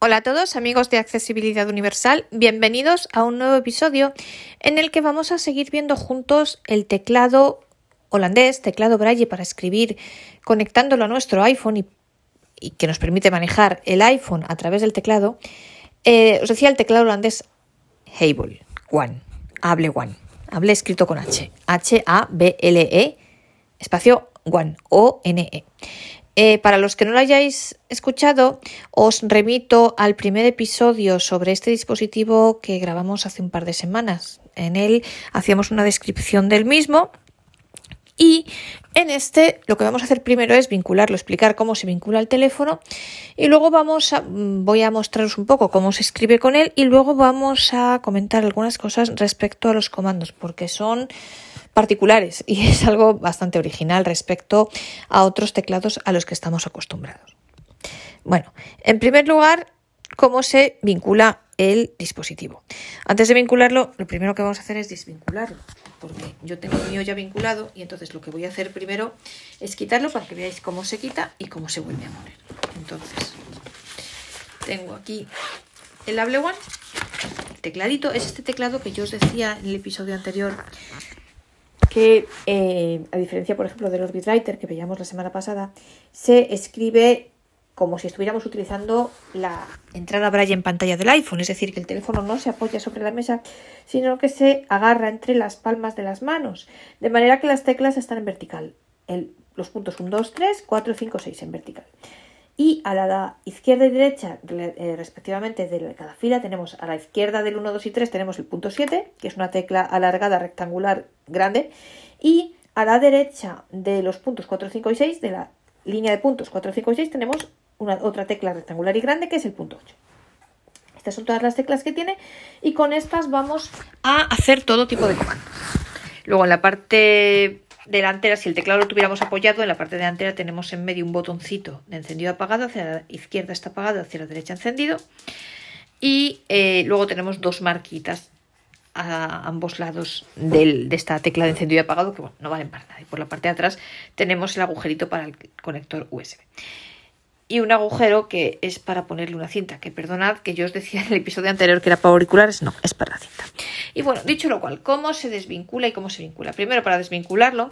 Hola a todos amigos de Accesibilidad Universal, bienvenidos a un nuevo episodio en el que vamos a seguir viendo juntos el teclado holandés, teclado braille para escribir, conectándolo a nuestro iPhone y, que nos permite manejar el iPhone a través del teclado. Eh, os decía el teclado holandés Hable One, Hable One, Hable escrito con H, H-A-B-L-E, espacio One, O-N-E. Eh, para los que no lo hayáis escuchado, os remito al primer episodio sobre este dispositivo que grabamos hace un par de semanas. En él hacíamos una descripción del mismo y en este lo que vamos a hacer primero es vincularlo, explicar cómo se vincula al teléfono y luego vamos a, mm, voy a mostraros un poco cómo se escribe con él y luego vamos a comentar algunas cosas respecto a los comandos porque son particulares y es algo bastante original respecto a otros teclados a los que estamos acostumbrados. Bueno, en primer lugar, cómo se vincula el dispositivo. Antes de vincularlo, lo primero que vamos a hacer es desvincularlo, porque yo tengo el mío ya vinculado y entonces lo que voy a hacer primero es quitarlo para que veáis cómo se quita y cómo se vuelve a poner. Entonces, tengo aquí el Able One, el tecladito, es este teclado que yo os decía en el episodio anterior que, eh, a diferencia, por ejemplo, del Orbit que veíamos la semana pasada, se escribe como si estuviéramos utilizando la entrada braille en pantalla del iPhone, es decir, que el teléfono no se apoya sobre la mesa, sino que se agarra entre las palmas de las manos, de manera que las teclas están en vertical, los puntos 1, 2, 3, 4, 5, 6 en vertical. Y a la izquierda y derecha, eh, respectivamente, de cada fila, tenemos a la izquierda del 1, 2 y 3 tenemos el punto 7, que es una tecla alargada rectangular grande, y a la derecha de los puntos 4, 5 y 6, de la línea de puntos 4, 5 y 6, tenemos una, otra tecla rectangular y grande, que es el punto 8. Estas son todas las teclas que tiene y con estas vamos a hacer todo tipo de comandos. Luego en la parte delantera, si el teclado lo tuviéramos apoyado, en la parte delantera tenemos en medio un botoncito de encendido apagado, hacia la izquierda está apagado, hacia la derecha encendido. Y eh, luego tenemos dos marquitas a ambos lados de esta tecla de encendido y apagado que no valen para nada. Y por la parte de atrás tenemos el agujerito para el conector USB y un agujero que es para ponerle una cinta, que perdonad que yo os decía en el episodio anterior que era para auriculares, no, es para la cinta. Y bueno, dicho lo cual, ¿cómo se desvincula y cómo se vincula? Primero, para desvincularlo,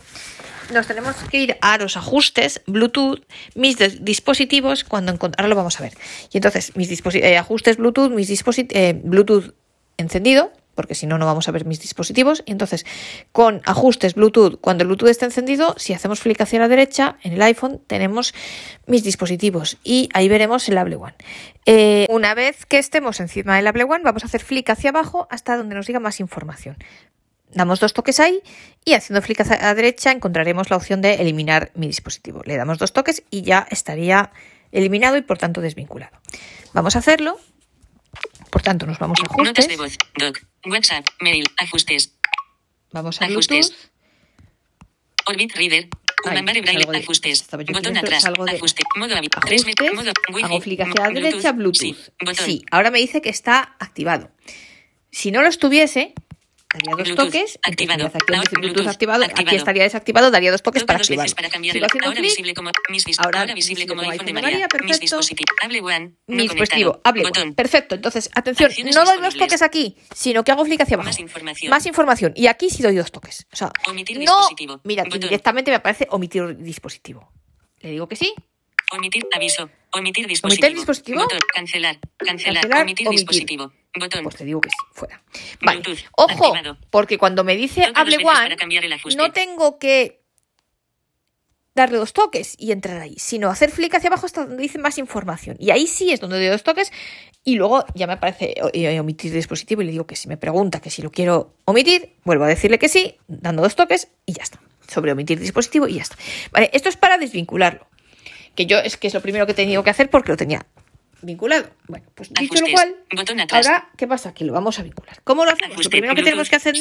nos tenemos que ir a los ajustes, Bluetooth, mis dispositivos, cuando ahora lo vamos a ver. Y entonces, mis eh, ajustes Bluetooth, mis dispositivos, eh, Bluetooth encendido, porque si no, no vamos a ver mis dispositivos. Y entonces, con ajustes Bluetooth, cuando el Bluetooth está encendido, si hacemos flick hacia la derecha, en el iPhone tenemos mis dispositivos y ahí veremos el Able One. Eh, una vez que estemos encima del Able One, vamos a hacer flick hacia abajo hasta donde nos diga más información. Damos dos toques ahí y haciendo flick hacia la derecha encontraremos la opción de eliminar mi dispositivo. Le damos dos toques y ya estaría eliminado y por tanto desvinculado. Vamos a hacerlo. Por tanto, nos vamos a ajustes. de voz, doc, WhatsApp, mail, ajustes. Vamos a ajustes. Orbit Reader. Ay, braille, ajustes. Botón atrás. Ajuste. Modo ajustes. Modo Hago clic hacia la derecha, Bluetooth. Sí, sí, ahora me dice que está activado. Si no lo estuviese, daría dos toques. Activado. Aquí, Bluetooth, activado. aquí estaría desactivado, daría dos toques para activarlo. Para cambiarlo. Ahora visible como mis ahora, ahora visible como iPhone de María. perfecto. Mis. Hable One. Mi dispositivo. Hable One. Perfecto. Entonces, atención, no doy dos toques aquí, sino que hago clic hacia abajo. Más información. Más información. Y aquí sí doy dos toques. O sea, omitir no, dispositivo. Mira, directamente me aparece omitir dispositivo. Le digo que sí. Omitir aviso. Omitir dispositivo. ¿Omitir dispositivo? Botón. Cancelar. Cancelar. Cancelar omitir, omitir, dispositivo. Botón. Pues te digo que sí, fuera. Vale. Ojo, porque cuando me dice hable one, no tengo que darle dos toques y entrar ahí, sino hacer flick hacia abajo hasta donde dice más información. Y ahí sí es donde doy dos toques y luego ya me aparece eh, omitir dispositivo y le digo que si me pregunta que si lo quiero omitir, vuelvo a decirle que sí, dando dos toques y ya está. Sobre omitir dispositivo y ya está. Vale, esto es para desvincularlo que yo es que es lo primero que he tenido que hacer porque lo tenía vinculado. Bueno, pues dicho lo cual, ahora, ¿qué pasa? Que lo vamos a vincular. ¿Cómo lo hacemos? lo primero que tenemos que hacer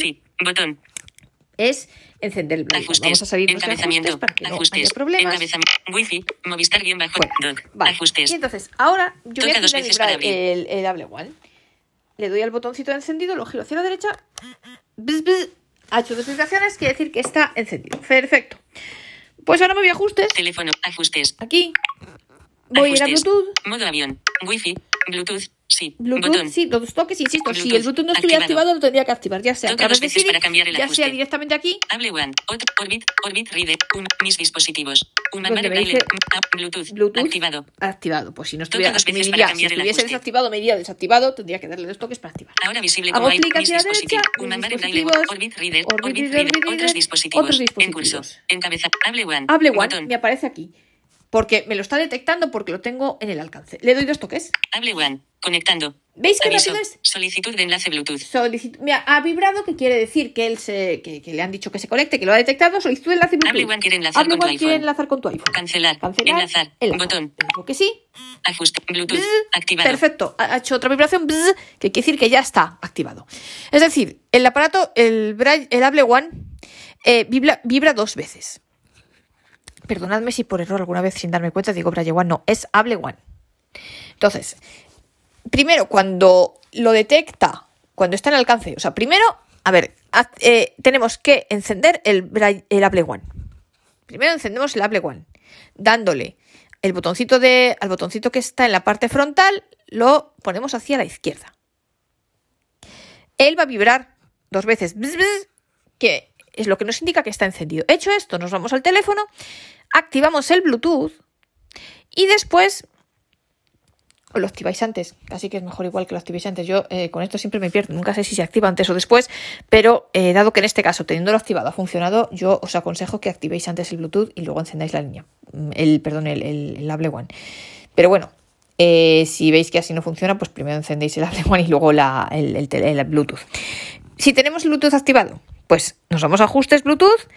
es encender el Bluetooth. Vamos a salir encabezamiento, para que ajustes, no haya problemas. Wi-Fi, Movistar bien bajo, bueno, vale. ajustes. Y entonces, ahora yo voy a activar el, el Hable One. Le doy al botoncito de encendido, lo giro hacia la derecha. Ha hecho dos quiere decir que está encendido. Perfecto. Pues ahora me voy a ajustes. Teléfono, ajustes. Aquí. Voy a ir a Bluetooth. Modo avión. Wi-Fi. Bluetooth. Sí. Bluetooth, Botón. sí, los toques, insisto, si Bluetooth, el Bluetooth no estuviera activado. activado, lo tendría que activar, ya sea Toca dos de veces Siri, para cambiar el ya ajuste. sea directamente aquí, Hable One. Ot- Orbit. Orbit Reader. Un, mis dispositivos. Un Mare me Braille. Bluetooth. Bluetooth Activado. activado. Pues si no estuviera, dos veces para si cambiar el estuviese ajuste. desactivado, me diría desactivado, tendría que darle dos toques para activar. Ahora visible como hay mis dispositivos. Un Mare Braille. Orbit Reader. Orbit Reader, Otros dispositivos. En curso. Encabeza. Hable One. Hable One, me aparece aquí. Porque me lo está detectando porque lo tengo en el alcance. Le doy dos toques. Hable One. Conectando. ¿Veis qué Aviso. rápido es? Solicitud de enlace Bluetooth. Solicitud, mira, ha vibrado, que quiere decir que él se, que, que le han dicho que se conecte, que lo ha detectado. Solicitud de enlace Bluetooth. Hable One quiere enlazar Hable con tu quiere iPhone. enlazar con tu iPhone. Cancelar. Cancelar. Enlazar. enlazar. Botón. Digo que sí. Ajuste. Bluetooth. Bzz, Activado. Perfecto. Ha hecho otra vibración, bzz, que quiere decir que ya está activado. Es decir, el aparato, el, el Hable One, eh, vibra, vibra dos veces. Perdonadme si por error alguna vez sin darme cuenta digo One, no, es Hable One. Entonces, primero, cuando lo detecta, cuando está en alcance, o sea, primero, a ver, eh, tenemos que encender el, el Hable One. Primero encendemos el Hable One, dándole el botoncito de, al botoncito que está en la parte frontal, lo ponemos hacia la izquierda. Él va a vibrar dos veces, que es lo que nos indica que está encendido. Hecho esto, nos vamos al teléfono, activamos el Bluetooth y después o lo activáis antes, casi que es mejor igual que lo activéis antes. Yo eh, con esto siempre me pierdo, nunca sé si se activa antes o después, pero eh, dado que en este caso, teniéndolo activado, ha funcionado, yo os aconsejo que activéis antes el Bluetooth y luego encendáis la línea, Mm, el, perdón, el, el, Hable One. Pero bueno, eh, si veis que así no funciona, pues primero encendéis el Hable One y luego la, el, el el Bluetooth. Si tenemos Bluetooth activado, pues nos vamos a ajustes Bluetooth,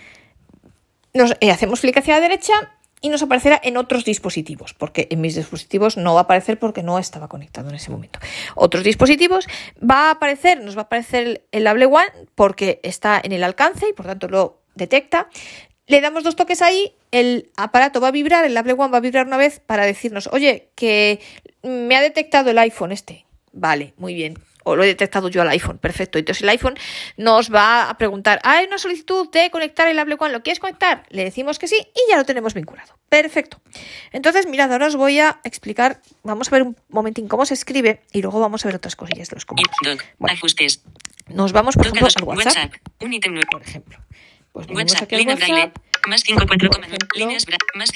nos eh, hacemos clic hacia la derecha y nos aparecerá en otros dispositivos, porque en mis dispositivos no va a aparecer porque no estaba conectado en ese momento. Otros dispositivos va a aparecer, nos va a aparecer el, Hable One porque está en el alcance y por tanto lo detecta. Le damos dos toques ahí, el aparato va a vibrar, el Hable One va a vibrar una vez para decirnos, oye, que me ha detectado el iPhone este. Vale, muy bien. O lo he detectado yo al iPhone, perfecto. Entonces el iPhone nos va a preguntar, hay una solicitud de conectar el Hable One, ¿lo quieres conectar? Le decimos que sí y ya lo tenemos vinculado. Perfecto. Entonces, mirad, ahora os voy a explicar, vamos a ver un momentín cómo se escribe y luego vamos a ver otras cosillas de los comandos. Bueno, Ajustes. nos vamos, por ejemplo, al WhatsApp, WhatsApp. Por ejemplo. Pues venimos WhatsApp. aquí al. WhatsApp. Más 54, Por ejemplo, líneas más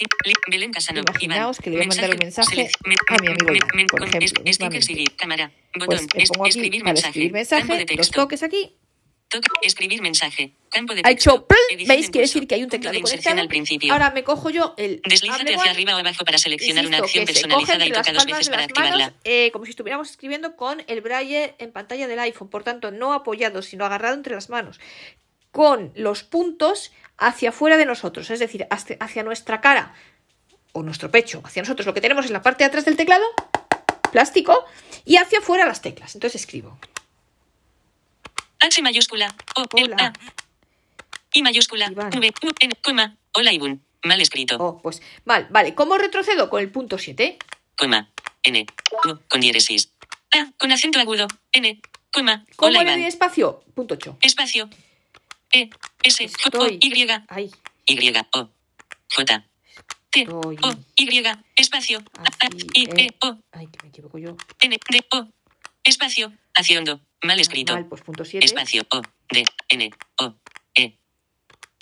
Belén Casanova. imaginaos que le voy a mandar un mensaje a mi amigo Iván, por ejemplo, mismamente. Cámara. Pues Botón. le es- pongo aquí escribir para mensaje. escribir mensaje, texto. toques aquí. Escribir mensaje. Campo de ha texto. hecho plum, veis quiere decir que hay un teclado conectado al principio. ahora me cojo yo el Deslízate hacia arriba o abajo para seleccionar una insisto, acción se coge personalizada y toca dos veces para las manos, activarla. eh, como si estuviéramos escribiendo con el braille en pantalla del iPhone por tanto no apoyado sino agarrado entre las manos con los puntos hacia afuera de nosotros es decir hacia nuestra cara o nuestro pecho hacia nosotros lo que tenemos en la parte de atrás del teclado plástico y hacia afuera las teclas entonces escribo H mayúscula. O. L, Hola. A. I mayúscula. V. U. N. Coma. Hola Ibun. Mal escrito. oh pues mal vale cómo retrocedo con el punto 7 Coma. N. U. Con diéresis. A. Con acento agudo. N. Coma. cómo Hola le doy espacio punto 8 Espacio. E. S. J. Y. Y. O. J. T. O. Y. Espacio. I. eh. E. O. ay que me equivoco yo N. D. O. Espacio. Hacia hondo. Mal escrito. pues punto 7 Espacio. O. D. N. O. E.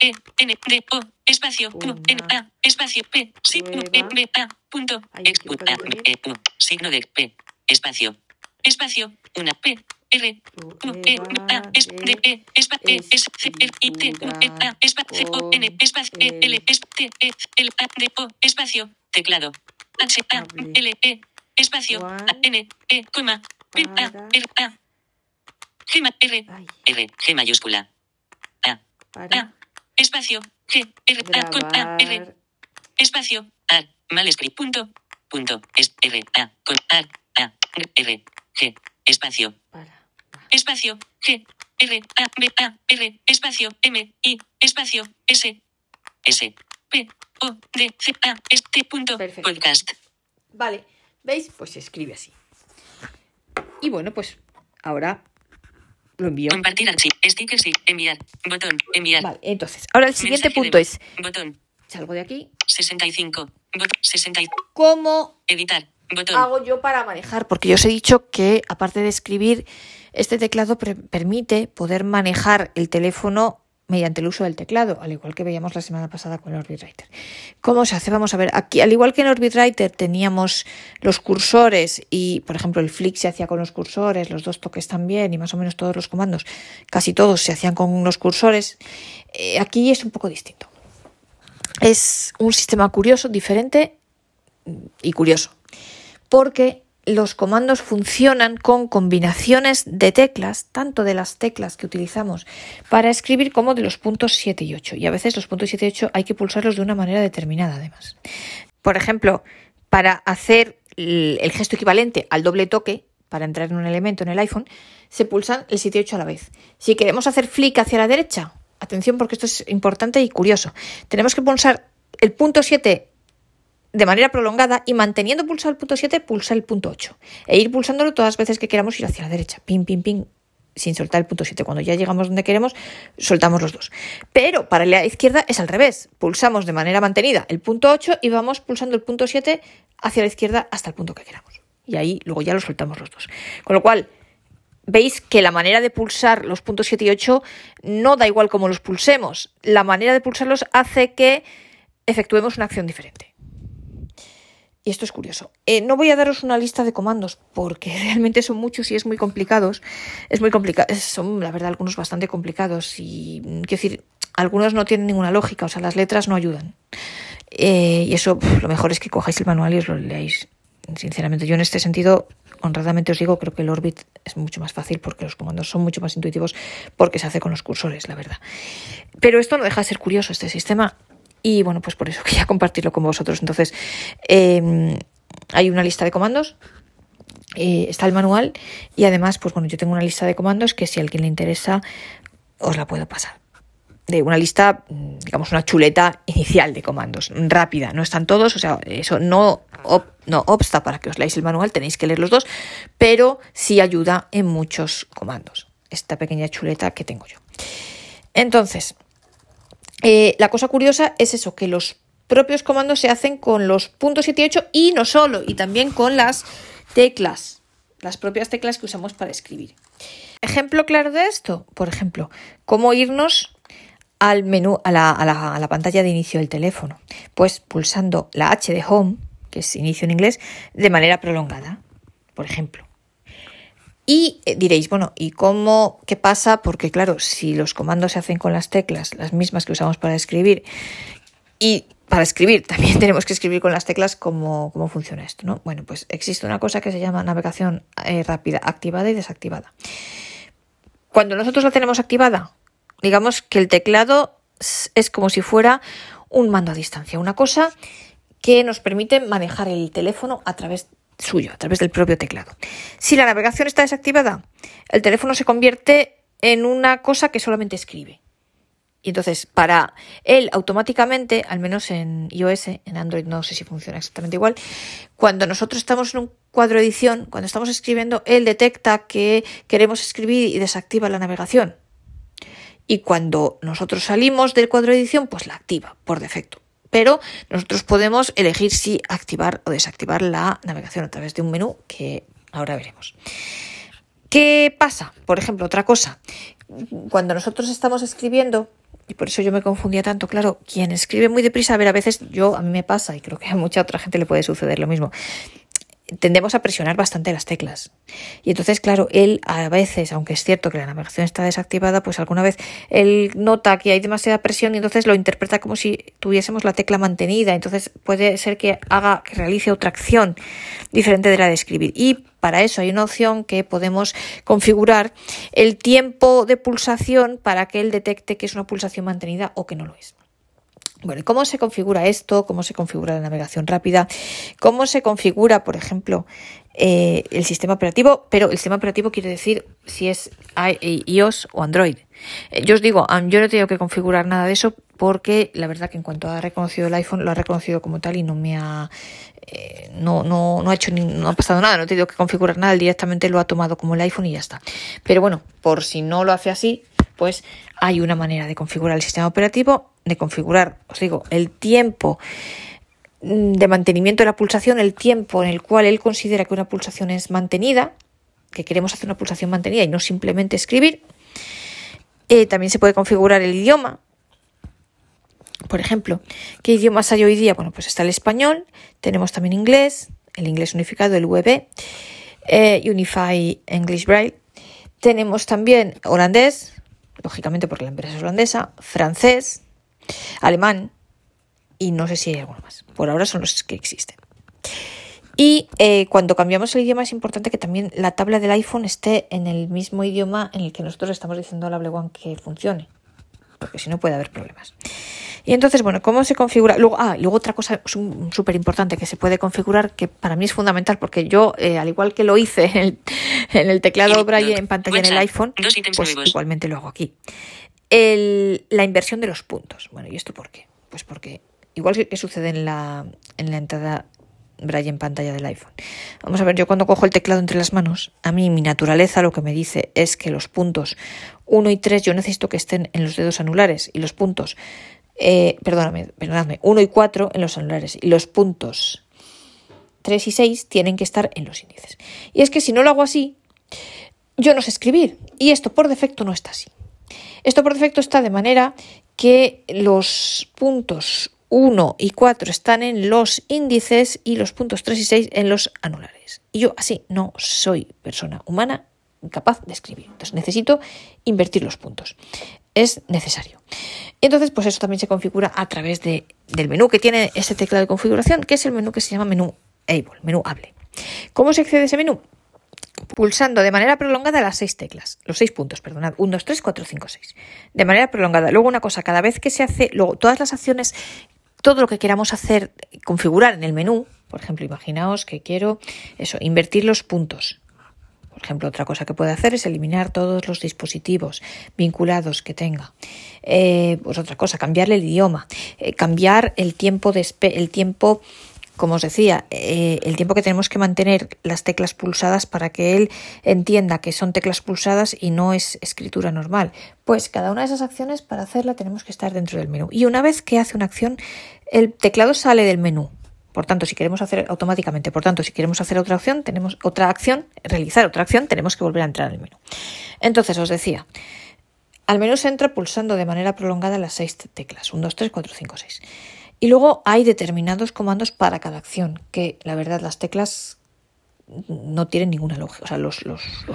E. N. D. O. Espacio. U. N. A. Espacio. P. E. B. A. Punto. De B. E. U. Signo de P. Espacio. Espacio. Una P. R. U. E. Es. D. E. Espa. E. S. C. I. T. U. E. A. Espa. C. O. N. Espacio. E. L. Es. T. E. L. A. D. O. Espacio. Teclado. H. A. L. E. Espacio. A. N. E. Coma. P. A. R. A. G. R. R, G mayúscula. A, A, espacio, G, R, A, con A, R, espacio, A, mal punto, punto, es R, A, con A, A, R, G, espacio, para espacio, G, R, A, B, A, R, espacio, M, I, espacio, S, S, P, O, D, C, A, S, T, punto, Perfecto. podcast. Vale, ¿veis? Pues se escribe así. Y bueno, pues ahora lo envío. Compartir archivo, sticker, sí, enviar, botón, enviar. Vale, entonces, ahora el siguiente Mensaje punto es, Botón, salgo de aquí, 65, botón, 60, ¿cómo editar, Hago yo para manejar? Porque yo os he dicho que, aparte de escribir, este teclado permite poder manejar el teléfono mediante el uso del teclado, al igual que veíamos la semana pasada con el Orbit Writer. ¿Cómo se hace? Vamos a ver, aquí, al igual que en Orbit Writer teníamos los cursores y, por ejemplo, el flick se hacía con los cursores, los dos toques también y más o menos todos los comandos, casi todos se hacían con los cursores, eh, aquí es un poco distinto. Es un sistema curioso, diferente y curioso, porque los comandos funcionan con combinaciones de teclas, tanto de las teclas que utilizamos para escribir como de los puntos 7 y 8. Y a veces los puntos 7 y 8 hay que pulsarlos de una manera determinada, además. Por ejemplo, para hacer el gesto equivalente al doble toque, para entrar en un elemento en el iPhone, se pulsan el 7 y 8 a la vez. Si queremos hacer flick hacia la derecha, atención porque esto es importante y curioso, tenemos que pulsar el punto 7 de manera prolongada y manteniendo pulsado el punto 7, pulsar el punto 8 e ir pulsándolo todas las veces que queramos ir hacia la derecha. Pim, pim, pim, sin soltar el punto 7. Cuando ya llegamos donde queremos, soltamos los dos. Pero para la izquierda es al revés. Pulsamos de manera mantenida el punto 8 y vamos pulsando el punto 7 hacia la izquierda hasta el punto que queramos. Y ahí luego ya lo soltamos los dos. Con lo cual, veis que la manera de pulsar los puntos 7 y 8 no da igual cómo los pulsemos. La manera de pulsarlos hace que efectuemos una acción diferente. Y esto es curioso. Eh, no voy a daros una lista de comandos porque realmente son muchos y es muy complicados. Es muy complicado. Son, la verdad, algunos bastante complicados y mm, quiero decir, algunos no tienen ninguna lógica, o sea, las letras no ayudan. Eh, y eso, lo mejor es que cojáis el manual y os lo leáis. Sinceramente, yo en este sentido, honradamente os digo, creo que el Orbit es mucho más fácil porque los comandos son mucho más intuitivos porque se hace con los cursores, la verdad. Pero esto no deja de ser curioso, este sistema. Y bueno, pues por eso quería compartirlo con vosotros. Entonces, eh, hay una lista de comandos, eh, está el manual y además, pues bueno, yo tengo una lista de comandos que si a alguien le interesa, os la puedo pasar. De una lista, mm, digamos, una chuleta inicial de comandos, rápida. No están todos, o sea, eso no, no obsta para que os leáis el manual, tenéis que leer los dos, pero sí ayuda en muchos comandos. Esta pequeña chuleta que tengo yo. Entonces, eh, la cosa curiosa es eso, que los propios comandos se hacen con los puntos 7 y 8 y no solo, y también con las teclas, las propias teclas que usamos para escribir. Ejemplo claro de esto, por ejemplo, cómo irnos al menú, a la, a la- a la pantalla de inicio del teléfono. Pues pulsando la H de Home, que es inicio en inglés, de manera prolongada, por ejemplo. Y eh, diréis, bueno, ¿y cómo, qué pasa? Porque claro, si los comandos se hacen con las teclas, las mismas que usamos para escribir, y para escribir también tenemos que escribir con las teclas cómo, cómo funciona esto, ¿no? Bueno, pues existe una cosa que se llama navegación eh, rápida, activada y desactivada. Cuando nosotros la tenemos activada, digamos que el teclado es como si fuera un mando a distancia, una cosa que nos permite manejar el teléfono a través suyo, a través del propio teclado. Si la navegación está desactivada, el teléfono se convierte en una cosa que solamente escribe. Y entonces, para él automáticamente, al menos en iOS, en Android no sé si funciona exactamente igual, cuando nosotros estamos en un cuadro de edición, cuando estamos escribiendo, él detecta que queremos escribir y desactiva la navegación. Y cuando nosotros salimos del cuadro de edición, pues la activa por defecto. Pero nosotros podemos elegir si activar o desactivar la navegación a través de un menú que ahora veremos. ¿Qué pasa? Por ejemplo, otra cosa. Cuando nosotros estamos escribiendo, y por eso yo me confundía tanto, claro, quien escribe muy deprisa, a ver, a veces yo, a mí me pasa, y creo que a mucha otra gente le puede suceder lo mismo, tendemos a presionar bastante las teclas. Y entonces, claro, él a veces, aunque es cierto que la navegación está desactivada, pues alguna vez él nota que hay demasiada presión y entonces lo interpreta como si tuviésemos la tecla mantenida. Entonces puede ser que haga, que realice otra acción diferente de la de escribir. Y para eso hay una opción que podemos configurar el tiempo de pulsación para que él detecte que es una pulsación mantenida o que no lo es. Bueno, ¿y cómo se configura esto? ¿Cómo se configura la navegación rápida? ¿Cómo se configura, por ejemplo, eh, el sistema operativo? Pero el sistema operativo quiere decir si es iOS o Android. Eh, yo os digo, yo no he tenido que configurar nada de eso porque la verdad que en cuanto ha reconocido el iPhone, lo ha reconocido como tal y no me ha... eh, no, no, no ha no ha pasado nada, no he tenido que configurar nada, directamente lo ha tomado como el iPhone y ya está. Pero bueno, por si no lo hace así, pues hay una manera de configurar el sistema operativo, de configurar, os digo, el tiempo de mantenimiento de la pulsación, el tiempo en el cual él considera que una pulsación es mantenida, que queremos hacer una pulsación mantenida y no simplemente escribir. Eh, también se puede configurar el idioma. Por ejemplo, ¿qué idiomas hay hoy día? Bueno, pues está el español, tenemos también inglés, el inglés unificado, el UEB, eh, Unify English Braille. Tenemos también holandés, lógicamente porque la empresa es holandesa, francés, alemán y no sé si hay alguno más. Por ahora son los que existen. Y eh, cuando cambiamos el idioma es importante que también la tabla del iPhone esté en el mismo idioma en el que nosotros estamos diciendo al One que funcione, porque si no puede haber problemas. Y entonces, bueno, ¿cómo se configura? Luego, ah, luego otra cosa súper importante que se puede configurar, que para mí es fundamental, porque yo, eh, al igual que lo hice en el, en el teclado Braille en pantalla en el iPhone, pues igualmente lo hago aquí. El, la inversión de los puntos. Bueno, ¿y esto por qué? Pues porque, igual que, sucede en la, en la entrada Braille en pantalla del iPhone. Vamos a ver, yo cuando cojo el teclado entre las manos, a mí mi naturaleza lo que me dice es que los puntos 1 y 3 yo necesito que estén en los dedos anulares y los puntos, eh, perdóname, perdóname, 1 y 4 en los anulares y los puntos 3 y 6 tienen que estar en los índices. Y es que si no lo hago así, yo no sé escribir y esto por defecto no está así. Esto por defecto está de manera que los puntos 1 y 4 están en los índices y los puntos 3 y 6 en los anulares. Y yo así no soy persona humana capaz de escribir. Entonces necesito invertir los puntos. Es necesario. Entonces, pues eso también se configura a través de, del menú que tiene ese teclado de configuración, que es el menú que se llama menú Able, menú Hable. ¿Cómo se accede a ese menú? pulsando de manera prolongada las seis teclas, los seis puntos, perdonad, 1, 2, 3, 4, 5, 6. De manera prolongada. Luego una cosa, cada vez que se hace, luego todas las acciones todo lo que queramos hacer, configurar en el menú, por ejemplo, imaginaos que quiero eso, invertir los puntos. Por ejemplo, otra cosa que puede hacer es eliminar todos los dispositivos vinculados que tenga. Eh, pues otra cosa, cambiarle el idioma, eh, cambiar el tiempo de el tiempo como os decía, eh, el tiempo que tenemos que mantener las teclas pulsadas para que él entienda que son teclas pulsadas y no es escritura normal. Pues cada una de esas acciones para hacerla tenemos que estar dentro del menú. Y una vez que hace una acción, el teclado sale del menú. Por tanto, si queremos hacer automáticamente, por tanto, si queremos hacer otra acción, tenemos otra acción, realizar otra acción, tenemos que volver a entrar al menú. Entonces, os decía, al menú se entra pulsando de manera prolongada las seis teclas, 1, 2, 3, 4, 5, 6. Y luego hay determinados comandos para cada acción, que la verdad las teclas no tienen ninguna lógica. O sea, los,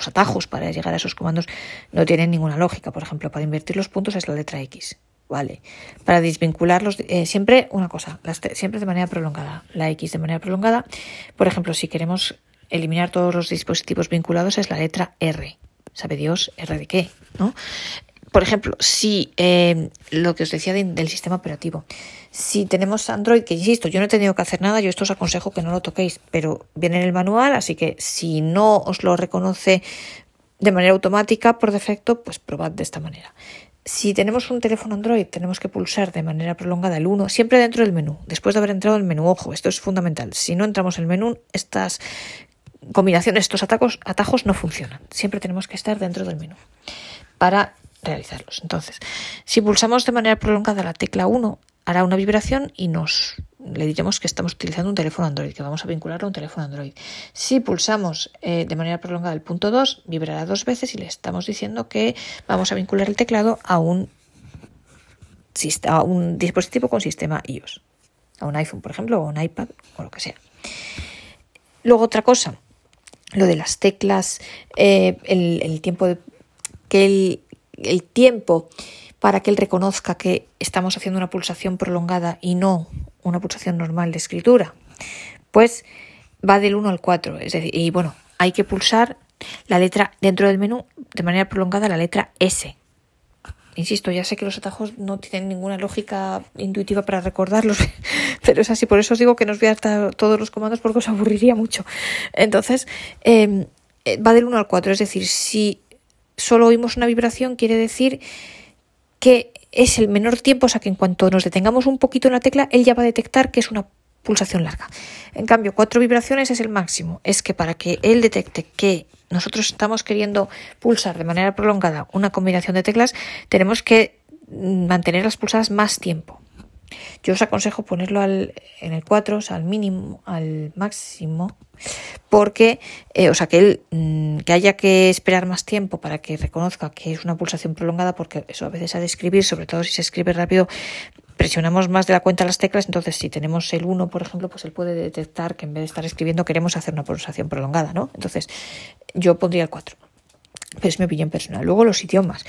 atajos para llegar a esos comandos no tienen ninguna lógica. Por ejemplo, para invertir los puntos es la letra X. Vale. Para desvincularlos, eh, siempre una cosa, siempre de manera prolongada. La X de manera prolongada. Por ejemplo, si queremos eliminar todos los dispositivos vinculados es la letra R. ¿Sabe Dios R de qué? ¿No? Por ejemplo, si eh, lo que os decía del sistema operativo, si tenemos Android, que insisto, yo no he tenido que hacer nada, yo esto os aconsejo que no lo toquéis, pero viene en el manual, así que si no os lo reconoce de manera automática por defecto, pues probad de esta manera. Si tenemos un teléfono Android, tenemos que pulsar de manera prolongada el 1, siempre dentro del menú, después de haber entrado en el menú. Ojo, esto es fundamental. Si no entramos en el menú, estas combinaciones, estos atajos, atajos no funcionan. Siempre tenemos que estar dentro del menú para realizarlos. Entonces, si pulsamos de manera prolongada la tecla 1, hará una vibración y nos le diremos que estamos utilizando un teléfono Android, que vamos a vincularlo a un teléfono Android. Si pulsamos eh, de manera prolongada el punto 2, vibrará dos veces y le estamos diciendo que vamos a vincular el teclado a un, a un dispositivo con sistema iOS, a un iPhone, por ejemplo, o un iPad, o lo que sea. Luego otra cosa, lo de las teclas, eh, el, tiempo de, que el, el tiempo para que él reconozca que estamos haciendo una pulsación prolongada y no una pulsación normal de escritura? Pues va del 1 al 4, es decir, y bueno, hay que pulsar la letra dentro del menú de manera prolongada la letra S. Insisto, ya sé que los atajos no tienen ninguna lógica intuitiva para recordarlos, pero es así. Por eso os digo que no os voy a dar todos los comandos porque os aburriría mucho. Entonces, em, eh, va del 1 al 4. Es decir, si solo oímos una vibración, quiere decir que es el menor tiempo, o sea que en cuanto nos detengamos un poquito en la tecla, él ya va a detectar que es una pulsación larga. En cambio, cuatro vibraciones es el máximo. Es que para que él detecte que nosotros estamos queriendo pulsar de manera prolongada una combinación de teclas, tenemos que mantenerlas pulsadas más tiempo. Yo os aconsejo ponerlo al, en el 4, o sea, al mínimo, al máximo, porque, eh, o sea, que, él, mm, que haya que esperar más tiempo para que reconozca que es una pulsación prolongada, porque eso a veces ha de escribir, sobre todo si se escribe rápido, presionamos más de la cuenta las teclas, entonces si tenemos el 1, por ejemplo, pues él puede detectar que en vez de estar escribiendo queremos hacer una pulsación prolongada, ¿no? Entonces yo pondría el 4. Pero es mi opinión personal. Luego los idiomas,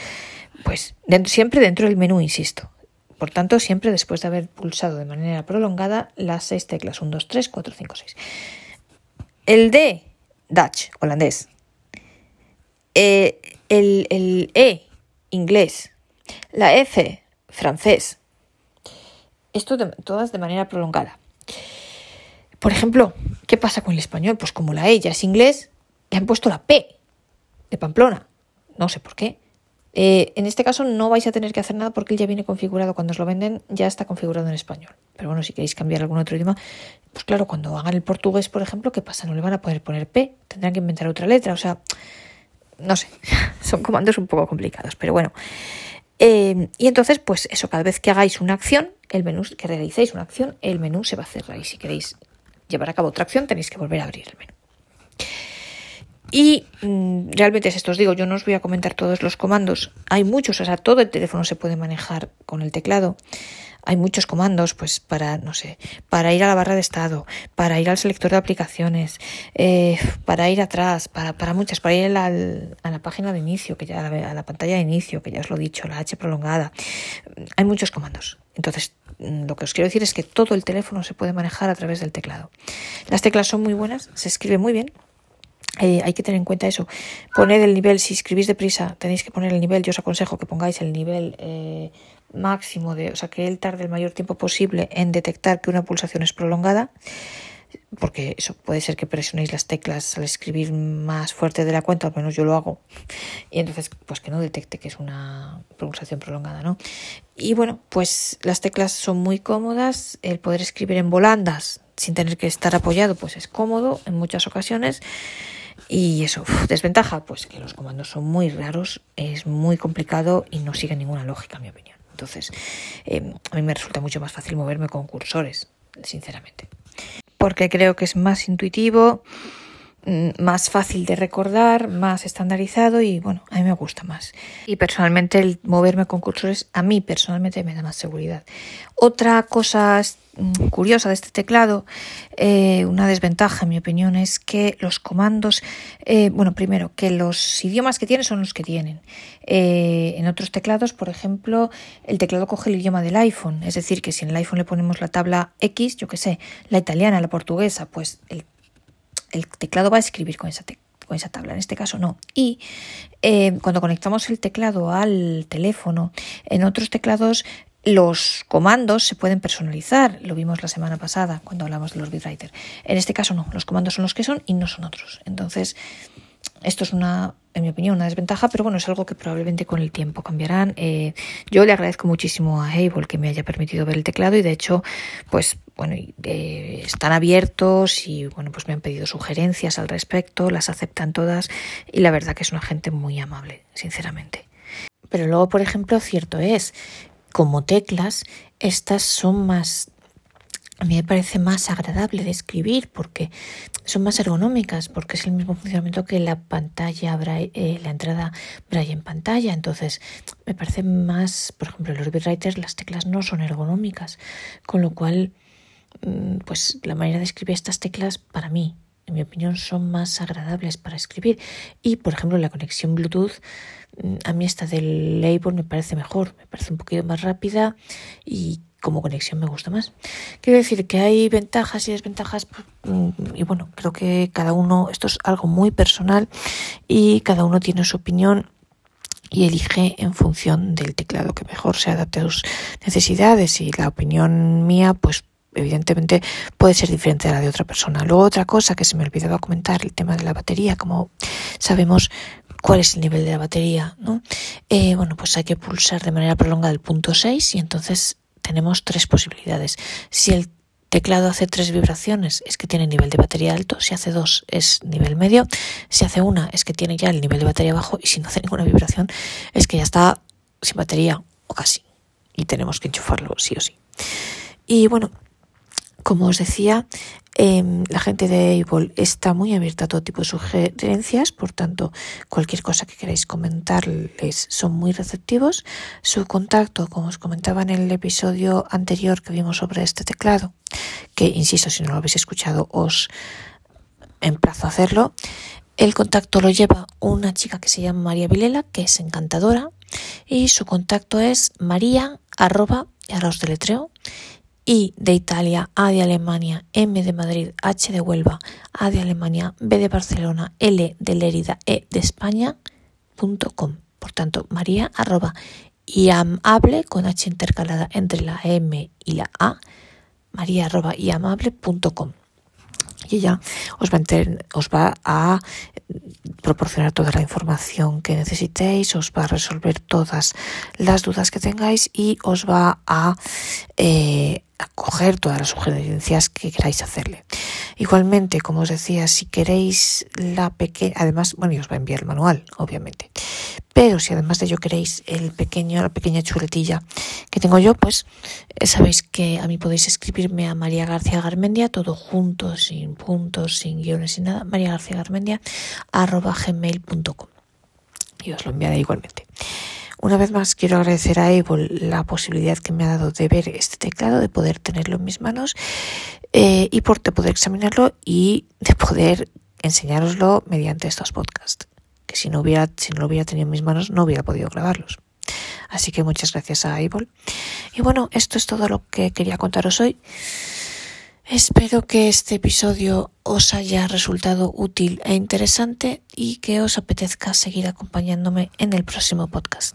pues siempre dentro del menú, insisto. Por tanto, siempre después de haber pulsado de manera prolongada las seis teclas 1, 2, 3, 4, 5, 6. El D, Dutch, holandés. Eh, el, el E, inglés. La F, francés. Esto todas de manera prolongada. Por ejemplo, ¿qué pasa con el español? Pues como la E ya es inglés, le han puesto la P de Pamplona. No sé por qué. Eh, en este caso no vais a tener que hacer nada porque él ya viene configurado. Cuando os lo venden ya está configurado en español. Pero bueno, si queréis cambiar algún otro idioma, pues claro, cuando hagan el portugués, por ejemplo, ¿qué pasa? No le van a poder poner P, tendrán que inventar otra letra. O sea, no sé, son comandos un poco complicados. Pero bueno, eh, y entonces, pues eso, cada vez que hagáis una acción, el menú, que realicéis una acción, el menú se va a cerrar. Y si queréis llevar a cabo otra acción, tenéis que volver a abrir el menú. Y mm, realmente es esto, os digo, yo no os voy a comentar todos los comandos. Hay muchos, o sea, todo el teléfono se puede manejar con el teclado. Hay muchos comandos, pues para, no sé, para ir a la barra de estado, para ir al selector de aplicaciones, eh, para ir atrás, para, para muchas, para ir a la, a la página de inicio, que ya a la pantalla de inicio, que ya os lo he dicho, la H prolongada. Hay muchos comandos. Entonces, mm, lo que os quiero decir es que todo el teléfono se puede manejar a través del teclado. Las teclas son muy buenas, se escribe muy bien, eh, hay que tener en cuenta eso. Poned el nivel, si escribís deprisa, tenéis que poner el nivel. Yo os aconsejo que pongáis el nivel eh, máximo, de, o sea, que él tarde el mayor tiempo posible en detectar que una pulsación es prolongada, porque eso puede ser que presionéis las teclas al escribir más fuerte de la cuenta, al menos yo lo hago, y entonces pues que no detecte que es una pulsación prolongada, ¿no? Y bueno, pues las teclas son muy cómodas, el poder escribir en volandas sin tener que estar apoyado, pues es cómodo en muchas ocasiones. Y eso, desventaja, pues que los comandos son muy raros, es muy complicado y no sigue ninguna lógica, en mi opinión. Entonces, eh, a mí me resulta mucho más fácil moverme con cursores, sinceramente. Porque creo que es más intuitivo, más fácil de recordar, más estandarizado y bueno, a mí me gusta más. Y personalmente el moverme con cursores a mí personalmente me da más seguridad. Otra cosa Mm, curiosa de este teclado, eh, una desventaja en mi opinión es que los comandos, eh, bueno, primero, que los idiomas que tiene son los que tienen. Eh, en otros teclados, por ejemplo, el teclado coge el idioma del iPhone, es decir, que si en el iPhone le ponemos la tabla X, yo qué sé, la italiana, la portuguesa, pues el, teclado va a escribir con esa con esa tabla, en este caso no. Y cuando conectamos el teclado al teléfono, en otros teclados los comandos se pueden personalizar, lo vimos la semana pasada cuando hablamos de los bitwriter. En este caso no, los comandos son los que son y no son otros. Entonces, esto es una, en mi opinión, una desventaja, pero bueno, es algo que probablemente con el tiempo cambiarán. Eh, yo le agradezco muchísimo a Able que me haya permitido ver el teclado y de hecho, pues bueno, eh, están abiertos y bueno, pues me han pedido sugerencias al respecto, las aceptan todas y la verdad que es una gente muy amable, sinceramente. Pero luego, por ejemplo, cierto es como teclas, estas son más a mí me parece más agradable de escribir porque son más ergonómicas, porque es el mismo funcionamiento que la pantalla, eh, la entrada braille en pantalla. Entonces, me parece más, por ejemplo, en los bitwriters las teclas no son ergonómicas, con lo cual, mm, pues la manera de escribir estas teclas para mí, en mi opinión, son más agradables para escribir. Y, por ejemplo, la conexión Bluetooth a mí esta del label me parece mejor, me parece un poquito más rápida y como conexión me gusta más. Quiero decir que hay ventajas y desventajas pues, mm, y bueno, creo que cada uno, esto es algo muy personal y cada uno tiene su opinión y elige en función del teclado que mejor se adapte a sus necesidades y la opinión mía pues evidentemente puede ser diferente a la de otra persona. Luego otra cosa que se me olvidaba comentar, el tema de la batería, como sabemos cuál es el nivel de la batería, ¿no? Eh, bueno, pues hay que pulsar de manera prolongada el punto 6 y entonces tenemos tres posibilidades. Si el teclado hace tres vibraciones es que tiene nivel de batería alto, si hace dos es nivel medio, si hace una es que tiene ya el nivel de batería bajo y si no hace ninguna vibración es que ya está sin batería o casi y tenemos que enchufarlo sí o sí. Y bueno, como os decía, em, la gente de Able está muy abierta a todo tipo de sugerencias, por tanto, cualquier cosa que queráis comentarles son muy receptivos. Su contacto, como os comentaba en el episodio anterior que vimos sobre este teclado, que insisto, si no lo habéis escuchado, os emplazo a hacerlo. El contacto lo lleva una chica que se llama María Vilela, que es encantadora, y su contacto es maría arroba, y I de Italia, A de Alemania, M de Madrid, H de Huelva, A de Alemania, B de Barcelona, L de Lérida, E de España, punto com. Por tanto, María arroba amable con H intercalada entre la M y la A, maría arroba com y ella os va, a os va a proporcionar toda la información que necesitéis, os va a resolver todas las dudas que tengáis y os va a eh, a coger todas las sugerencias que queráis hacerle. Igualmente, como os decía, si queréis la pequeña, además, bueno, y os va a enviar el manual, obviamente. Pero si además de ello queréis el pequeño, la pequeña chuletilla que tengo yo, pues eh, sabéis que a mí podéis escribirme a María García Garmendia, todo junto, sin puntos, sin guiones, sin nada, María García Garmendia, arroba gmail.com. Y os lo enviaré igualmente. Una vez más quiero agradecer a Able la posibilidad que me ha dado de ver este teclado, de poder tenerlo en mis manos eh, y por de poder examinarlo y de poder enseñároslo mediante estos podcasts. Que si no hubiera, si no lo hubiera tenido en mis manos no hubiera podido grabarlos. Así que muchas gracias a Able. Y bueno, esto es todo lo que quería contaros hoy. Espero que este episodio os haya resultado útil e interesante y que os apetezca seguir acompañándome en el próximo podcast.